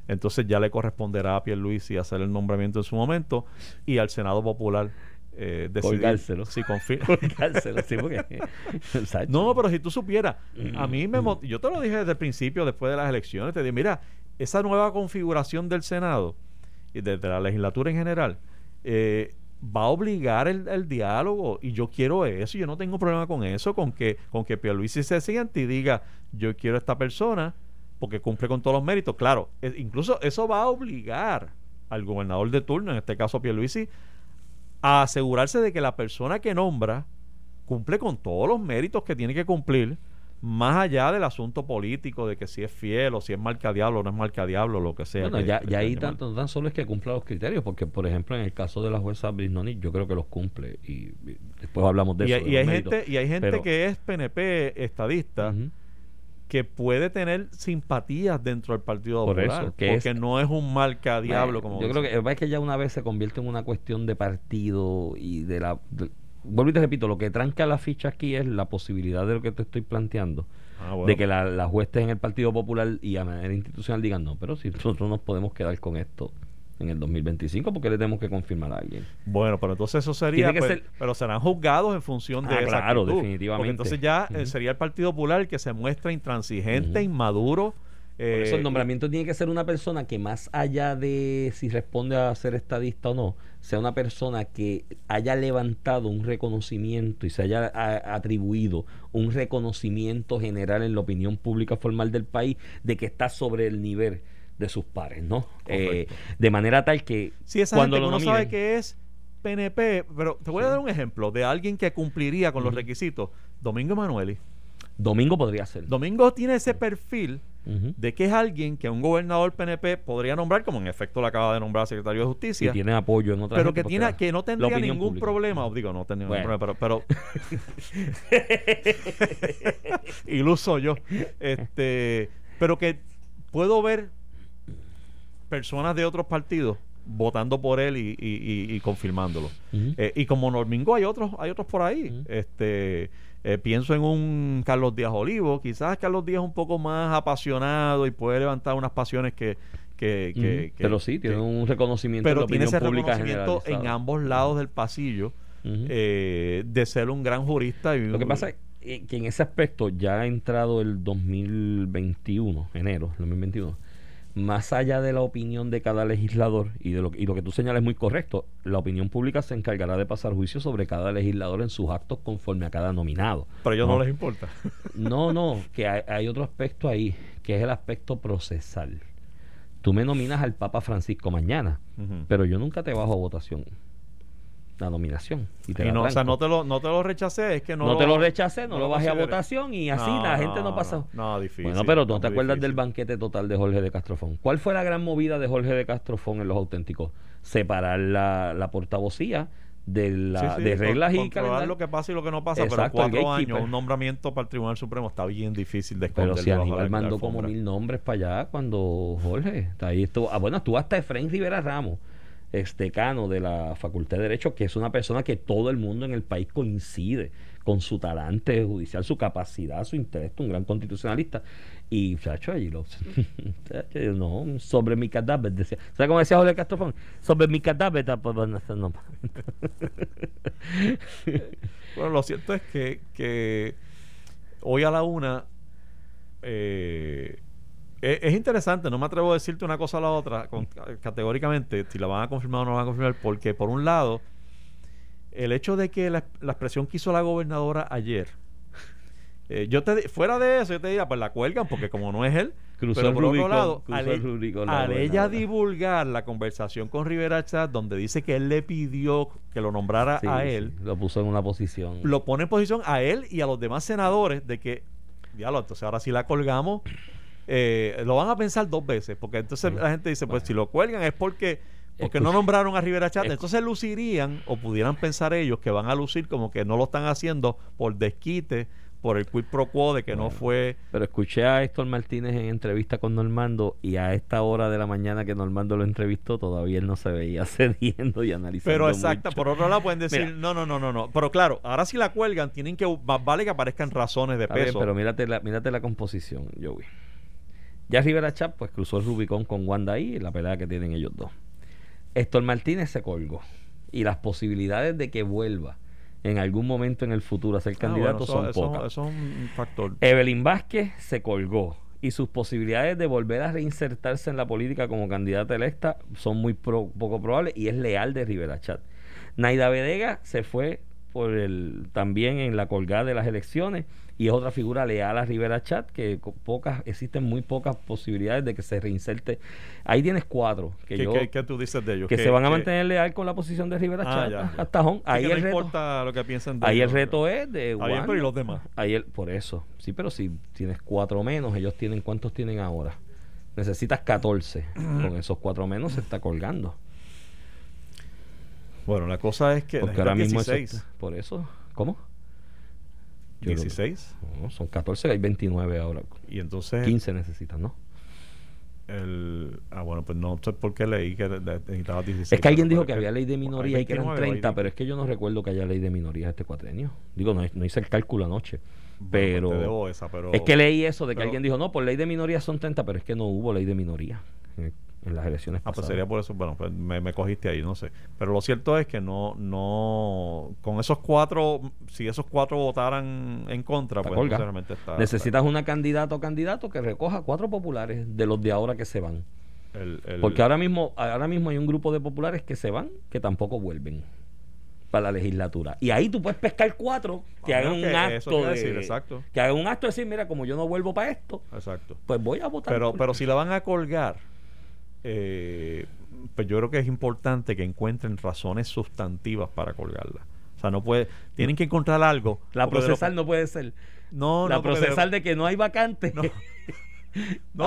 entonces ya le corresponderá a Pierluisi hacer el nombramiento en su momento y al Senado Popular eh, decidir Colgárselo. si. [laughs] Colgárselo, sí, porque-. [laughs] No, pero si tú supieras, a mí Mm. me mot- yo te lo dije desde el principio, después de las elecciones, te dije, mira, esa nueva configuración del Senado y desde la legislatura en general eh, va a obligar el, el diálogo y yo quiero eso, yo no tengo problema con eso, con que con que Pierluisi se siente y diga, yo quiero a esta persona porque cumple con todos los méritos. Claro, e- incluso eso va a obligar al gobernador de turno, en este caso Pierluisi, a asegurarse de que la persona que nombra cumple con todos los méritos que tiene que cumplir, más allá del asunto político de que si es fiel o si es marca diablo o no es marca diablo, lo que sea. Bueno, que- ya, que ya ahí tanto, tan solo es que cumpla los criterios, porque por ejemplo en el caso de la jueza Brignoni, yo creo que los cumple y, y después hablamos de Y, eso. de y hay méritos. gente, y hay gente Pero- que es PNP estadista que puede tener simpatías dentro del Partido Por Popular, eso, que porque es- no es un marca diablo Bueno, como yo creo que es que ya una vez se convierte en una cuestión de partido y de la de- vuelvo y te repito lo que tranca la ficha aquí es la posibilidad de lo que te estoy planteando Ah, bueno. de que la- las huestes en el Partido Popular y a manera institucional digan no pero si nosotros nos podemos quedar con esto en el 2025 porque le tenemos que confirmar a alguien Bueno, pero entonces eso sería, pues, ser- pero serán juzgados en función de Ah, esa claro, actitud. definitivamente. Porque entonces ya eh, sería el Partido Popular el que se muestra intransigente, inmaduro. Por eso eh, el nombramiento tiene que ser una persona que más allá de si responde a ser estadista o no, sea una persona que haya levantado un reconocimiento y se haya a- atribuido un reconocimiento general en la opinión pública formal del país de que está sobre el nivel de sus pares, ¿no? Eh, de manera tal que Si esa cuando gente que lo uno sabe que es PNP, pero te voy a Sí. dar un ejemplo de alguien que cumpliría con los requisitos. Domingo Emanueli. Domingo podría ser. Domingo tiene ese perfil De que es alguien que un gobernador PNP podría nombrar, como en efecto lo acaba de nombrar secretario de y Justicia, tiene apoyo en otra pero que tiene la- que no la tendría ningún pública. problema, digo, no tendría ningún problema, pero, pero [laughs] iluso yo, este, pero que puedo ver personas de otros partidos votando por él y, y- y- y confirmándolo. Eh, y como Normingo hay otros, hay otros por ahí. Este eh, pienso en un Carlos Díaz Olivo, quizás Carlos Díaz es un poco más apasionado y puede levantar unas pasiones que, que, que- Ujú. que- pero sí, tiene un reconocimiento en pero la tiene ese reconocimiento en ambos lados del pasillo eh, de ser un gran jurista. Y Lo que pasa es que en ese aspecto ya ha entrado el 2021, enero 2021. Más allá de la opinión de cada legislador y de lo, y lo que tú señalas es muy correcto, la opinión pública se encargará de pasar juicio sobre cada legislador en sus actos conforme a cada nominado. pero a ellos no, No. les importa. [laughs] No, no, que hay, hay otro aspecto ahí, que es el aspecto procesal. Tú me nominas al Papa Francisco mañana, pero yo nunca te bajo a votación la nominación. Y, te Y la no, o sea, no te lo, no te lo rechacé, es que no, no, te lo rechacé, no, no lo lo bajé a votación y así la gente no pasa. No, difícil. bueno, pero ¿tú no te acuerdas del banquete total de Jorge de Castrofón? ¿Cuál fue la gran movida de Jorge de Castrofón en los auténticos? Separar la, la portavocía de, la, Sí, sí, de reglas y calendario. lo que pasa y lo que no pasa, Exacto, pero cuatro años, un nombramiento para el Tribunal Supremo está bien difícil de esconder. Pero si Aníbal mandó como mil nombres para allá cuando Jorge, ahí estuvo, ah, bueno, estuvo hasta Efraín Rivera Ramos, ex decano de la Facultad de Derecho, que es una persona que todo el mundo en el país coincide con su talante judicial, su capacidad, su intelecto, un gran constitucionalista. Y, chacho, allí lo. [laughs] no, sobre mi cadáver, decía. ¿Sabes cómo decía Jorge Castrofón? Sobre mi cadáver, pues, no. [laughs] Bueno, lo cierto es que, que hoy a la una eh, es, es interesante, no me atrevo a decirte una cosa a la otra con- categóricamente, si la van a confirmar o no la van a confirmar, porque por un lado, el hecho de que la, la expresión que hizo la gobernadora ayer, eh, yo te fuera de eso, yo te diría, pues la cuelgan, porque como no es él, Cruzó pero por otro lado, al, el Rubicón la al ella divulgar la conversación con Rivera Chat, donde dice que él le pidió que lo nombrara Sí, a sí, él, lo puso en una posición. lo pone en posición a él y a los demás senadores de que, diablo, entonces ahora si la colgamos, eh, lo van a pensar dos veces, porque entonces la gente dice, pues si lo cuelgan es porque porque no nombraron a Rivera Chat, entonces lucirían o pudieran pensar ellos que van a lucir como que no lo están haciendo por desquite, por el quid pro quo de que no fue Pero escuché a Héctor Martínez en entrevista con Normando y a esta hora de la mañana que Normando lo entrevistó todavía él no se veía [laughs] cediendo y analizando Pero mucho. por otro lado pueden decir, Mira. no, no, no, no, no. Pero claro, ahora si la cuelgan, tienen que, más vale que aparezcan razones de bien, peso. pero mírate la, mírate la composición, Joey. Ya Rivera Chap pues cruzó el Rubicón con Wanda ahí, la pelea que tienen ellos dos. Héctor Martínez se colgó. y las posibilidades de que vuelva en algún momento en el futuro a ser Ah, candidato bueno, eso- son eso- pocas. Eso es un factor. Evelyn Vázquez se colgó y sus posibilidades de volver a reinsertarse en la política como candidata electa son muy pro- poco probables y es leal de Rivera Chat. Naida Vedega se fue por el también en la colgada de las elecciones y es otra figura leal a Rivera Chat que pocas existen muy pocas posibilidades de que se reinserte. Ahí tienes cuatro que ¿Qué, yo qué- qué tú dices de ellos? que se van a mantener leal con la posición de Rivera Ah, Chat ya, ya. [laughs] hasta Ahí que el no reto, importa lo que piensen de ahí el reto es de bien, pero ¿y los demás? Ahí el- por eso. Sí, pero si tienes cuatro menos, ellos tienen cuántos tienen ahora. Necesitas 14. [clears throat] Con esos cuatro menos se está colgando. Bueno, la cosa es que Porque ahora mismo eso 16. está- por eso. ¿Cómo? Yo creo que- 16. no, son 14, hay 29 ahora. Y entonces 15 necesitan, ¿no? el ah bueno, pues no sé por qué leí que necesitaba 16. Es que alguien pero dijo que había ley de minoría y que eran 29 o hay 30, pero es que yo no recuerdo que haya ley de minoría este cuatrenio. Digo, no, no hice el cálculo anoche. Pero pues te debo esa, pero es que leí eso de que pero- alguien dijo, no, por ley de minoría son 30, pero es que no hubo ley de minoría en, las elecciones Ah, pues sería por eso, bueno, pues me, me cogiste ahí, no sé. Pero lo cierto es que no, no, con esos cuatro, si esos cuatro votaran en contra, Está pues realmente está. Necesitas una candidata o candidato que recoja cuatro populares de los de ahora que se van. el- el- Porque ahora mismo, ahora mismo hay un grupo de populares que se van, que tampoco vuelven para la legislatura. Y ahí tú puedes pescar cuatro que Ah, hagan un acto de, decir, exacto. que hagan un acto de decir, mira, como yo no vuelvo para esto, Exacto. pues voy a votar. Pero, por- pero si la van a colgar, eh, pues yo creo que es importante que encuentren razones sustantivas para colgarla. O sea, no puede, tienen que encontrar algo. la lo- procesal no puede ser. no, la no, procesal de que no hay vacante. No, [laughs]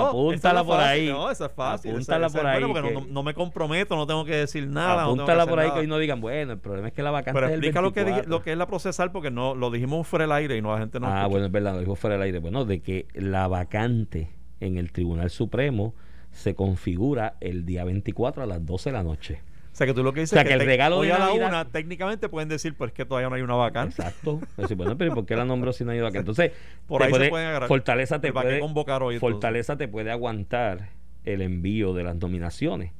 Apúntala la por fácil, ahí. No, esa es fácil. Apúntala esa por ahí buena porque que- no, no me comprometo, no tengo que decir nada. no Apúntala por ahí nada. que hoy no digan, bueno, el problema es que la vacante Pero es el explica lo que, dije- 24. lo que es la procesal porque no lo dijimos fuera del aire y no la gente no ah, escucha. bueno, es verdad, lo dijo fuera del aire. Bueno, de que la vacante en el Tribunal Supremo se configura el día 24 a las 12 de la noche. O sea, que tú lo que dices O sea, que el te- regalo hoy de a la Navidad- una, técnicamente pueden decir, pues que todavía no hay una vacante. Exacto. [laughs] Decir, bueno, pero ¿y ¿por qué la nombró si no hay vacante? Entonces, Por ahí se puede- pueden agarrar. Fortaleza te ¿Para qué puede, convocar hoy, entonces? Fortaleza te puede aguantar el envío de las nominaciones.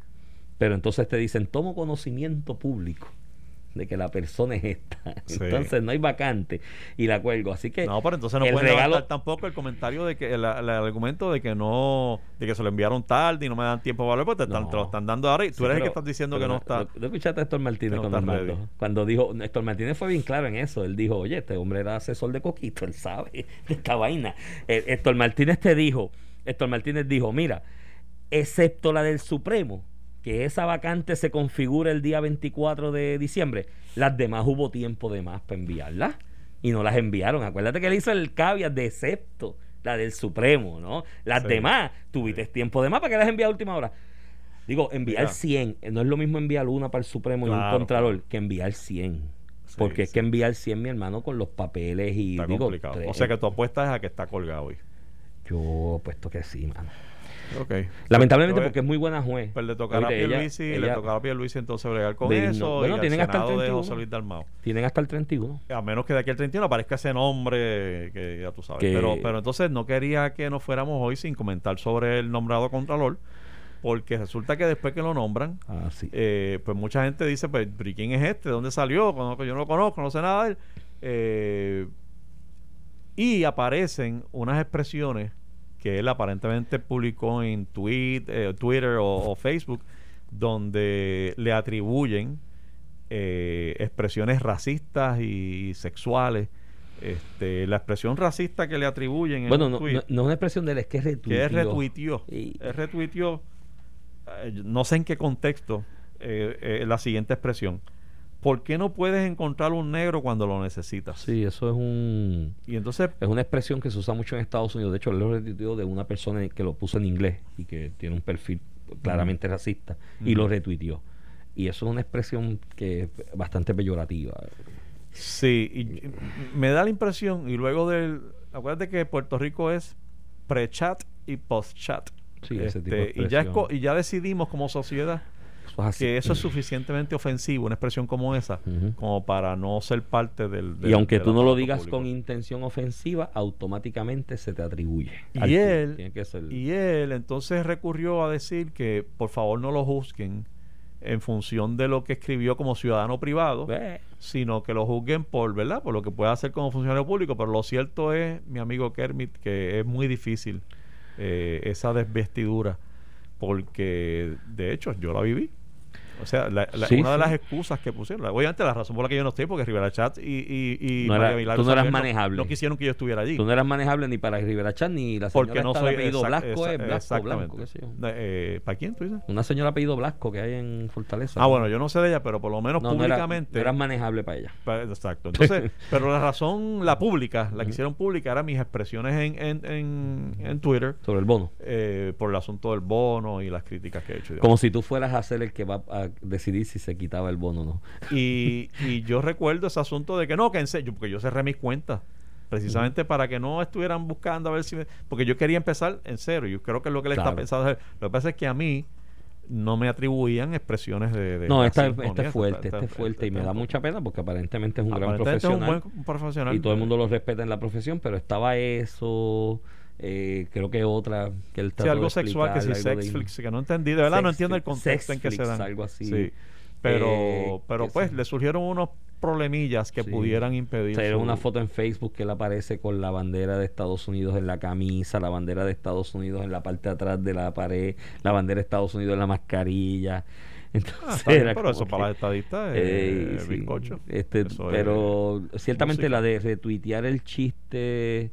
Pero entonces te dicen, tomo conocimiento público de que la persona es esta. [laughs] Sí. Entonces no hay vacante y la cuelgo. Así que No, pero entonces no el pueden regalo- levantar tampoco el comentario de que el, el argumento de que no, de que se lo enviaron tarde y no me dan tiempo de valor, pues te, están, No. te lo están dando ahora y tú Sí, eres el que estás diciendo que no está. ¿No, no escuchaste a Héctor Martínez no cuando, cuando dijo, Héctor Martínez fue bien claro en eso. Él dijo, oye, este hombre era asesor de Coquito, él sabe [laughs] de esta vaina. Eh, Héctor Martínez te dijo, Héctor Martínez dijo, mira, excepto la del Supremo, que esa vacante se configura el día 24 de diciembre, las demás hubo tiempo de más para enviarlas y no las enviaron. Acuérdate que él hizo el caveat de excepto la del Supremo, ¿no? Las Sí. demás, tuviste tiempo de más para que las envías a última hora. Digo, enviar Mira. 100, eh, no es lo mismo enviar una para el Supremo y un Claro, Contralor claro. que enviar 100. Sí, Porque es que enviar 100, mi hermano, con los papeles y Está digo, complicado. tres- O sea que tu apuesta es a que está colgado hoy. yo puesto que sí, mano. Lamentablemente porque es muy buena juez. Pues le tocará a Oíste, ella- Pierluisi, le tocará a Pierluisi entonces bregar con de- eso no, bueno, y tienen al hasta el Senado de 31. José Luis Dalmau. Tienen hasta el 31. A menos que de aquí al 31 aparezca ese nombre que ya tú sabes. Que- Pero, pero entonces no quería que nos fuéramos hoy sin comentar sobre el nombrado Contralor, porque resulta que después que lo nombran, Ah, sí. eh, pues mucha gente dice, pues, ¿pero quién es este? ¿De dónde salió? Yo no lo conozco, no sé nada de él. Eh, y aparecen unas expresiones que él aparentemente publicó en tweet, eh, Twitter o, o Facebook, donde le atribuyen eh, expresiones racistas y sexuales. Este, la expresión racista que le atribuyen en bueno, no, tweet, no, no es una expresión de él, es que retuiteó. que él retuiteó. Y- Él retuiteó, eh, no sé en qué contexto, eh, la siguiente expresión. ¿Por qué no puedes encontrar un negro cuando lo necesitas? Sí, eso es un... Y entonces, Es una expresión que se usa mucho en Estados Unidos. De hecho, él lo retuiteó de una persona que lo puso en inglés y que tiene un perfil claramente racista y lo retuiteó. Y eso es una expresión que es bastante peyorativa. sí, y, me da la impresión, y luego del... Acuérdate que Puerto Rico es pre-chat y post-chat. Sí, ese tipo de Este, y, ya y ya decidimos como sociedad es que eso es suficientemente ofensivo, una expresión como esa, como para no ser parte del... del- y aunque del tú no lo digas público. con intención ofensiva, automáticamente se te atribuye. Y él- Tiene que ser- Y él entonces recurrió a decir que por favor no lo juzguen en función de lo que escribió como ciudadano privado, sino que lo juzguen por, ¿verdad? Por lo que puede hacer como funcionario público. Pero lo cierto es, mi amigo Kermit, que es muy difícil eh, esa desvestidura, porque de hecho yo la viví. O sea, la- la- Sí, una de las excusas que pusieron, obviamente la razón por la que yo no estoy, porque Rivera Chat y, y, y No era- María Milagros tú no eras manejable. No, quisieron que yo estuviera allí. Tú no eras manejable ni para Rivera Chat ni la señora porque no soy apellido exact- Blasco, exa- es Blasco, exactamente. Blanco, qué sé yo. Eh, ¿Para quién tú dices? Una señora apellido Blasco que hay en Fortaleza. Ah, bueno, yo no sé de ella, pero por lo menos no, no era- públicamente. eras manejable para ella. Exacto. Entonces, [laughs] pero la razón, la pública, la que hicieron pública, eran mis expresiones en, en, en, en Twitter Sobre el bono. eh, por el asunto del bono y las críticas que he hecho. demás. Como si tú fueras a ser el que va a decidir si se quitaba el bono o no. Y, y yo recuerdo ese asunto de que no, que en serio, porque yo cerré mis cuentas precisamente para que no estuvieran buscando a ver si me- porque yo quería empezar en cero yo creo que es lo que le Claro. está pensando lo que pasa es que a mí no me atribuían expresiones de, de No, esta, es fuerte, esta- esta es fuerte y me da mucha pena porque aparentemente es un gran aparentemente es un profesional buen profesional y todo el mundo lo respeta en la profesión, pero estaba eso, eh, creo que otra que él Sí, algo sexual, que si de- sexflix, que no entendí, de verdad no entiendo el contexto en que se dan. algo así. Sí. Pero, Eh, pero pues sí. le surgieron unos problemillas que Sí. pudieran impedir. Su- una foto en Facebook que él aparece con la bandera de Estados Unidos en la camisa, la bandera de Estados Unidos en la parte de atrás de la pared, la bandera de Estados Unidos en la mascarilla. Entonces, Ah, está bien, era pero eso que- para las estadistas es Eh, sí. bizcocho. Este, es pero ciertamente música. la de retuitear el chiste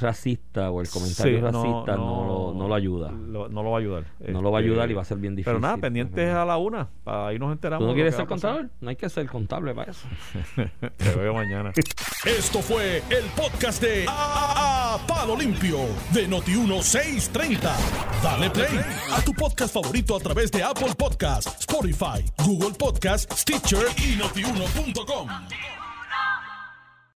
racista o el comentario Sí, no, racista no, lo- no lo ayuda. lo- no lo va a ayudar. no lo va a Este, ayudar y va a ser bien difícil. Pero nada, pendientes a la una. para Ahí nos enteramos. ¿Tú no quieres ser contador? No hay que ser contable para eso. [laughs] Te veo mañana. Esto fue el podcast de A Palo Limpio de Noti1630. Dale play a tu podcast favorito a través de Apple Podcasts, Spotify, Google Podcasts, Stitcher y notiuno.com.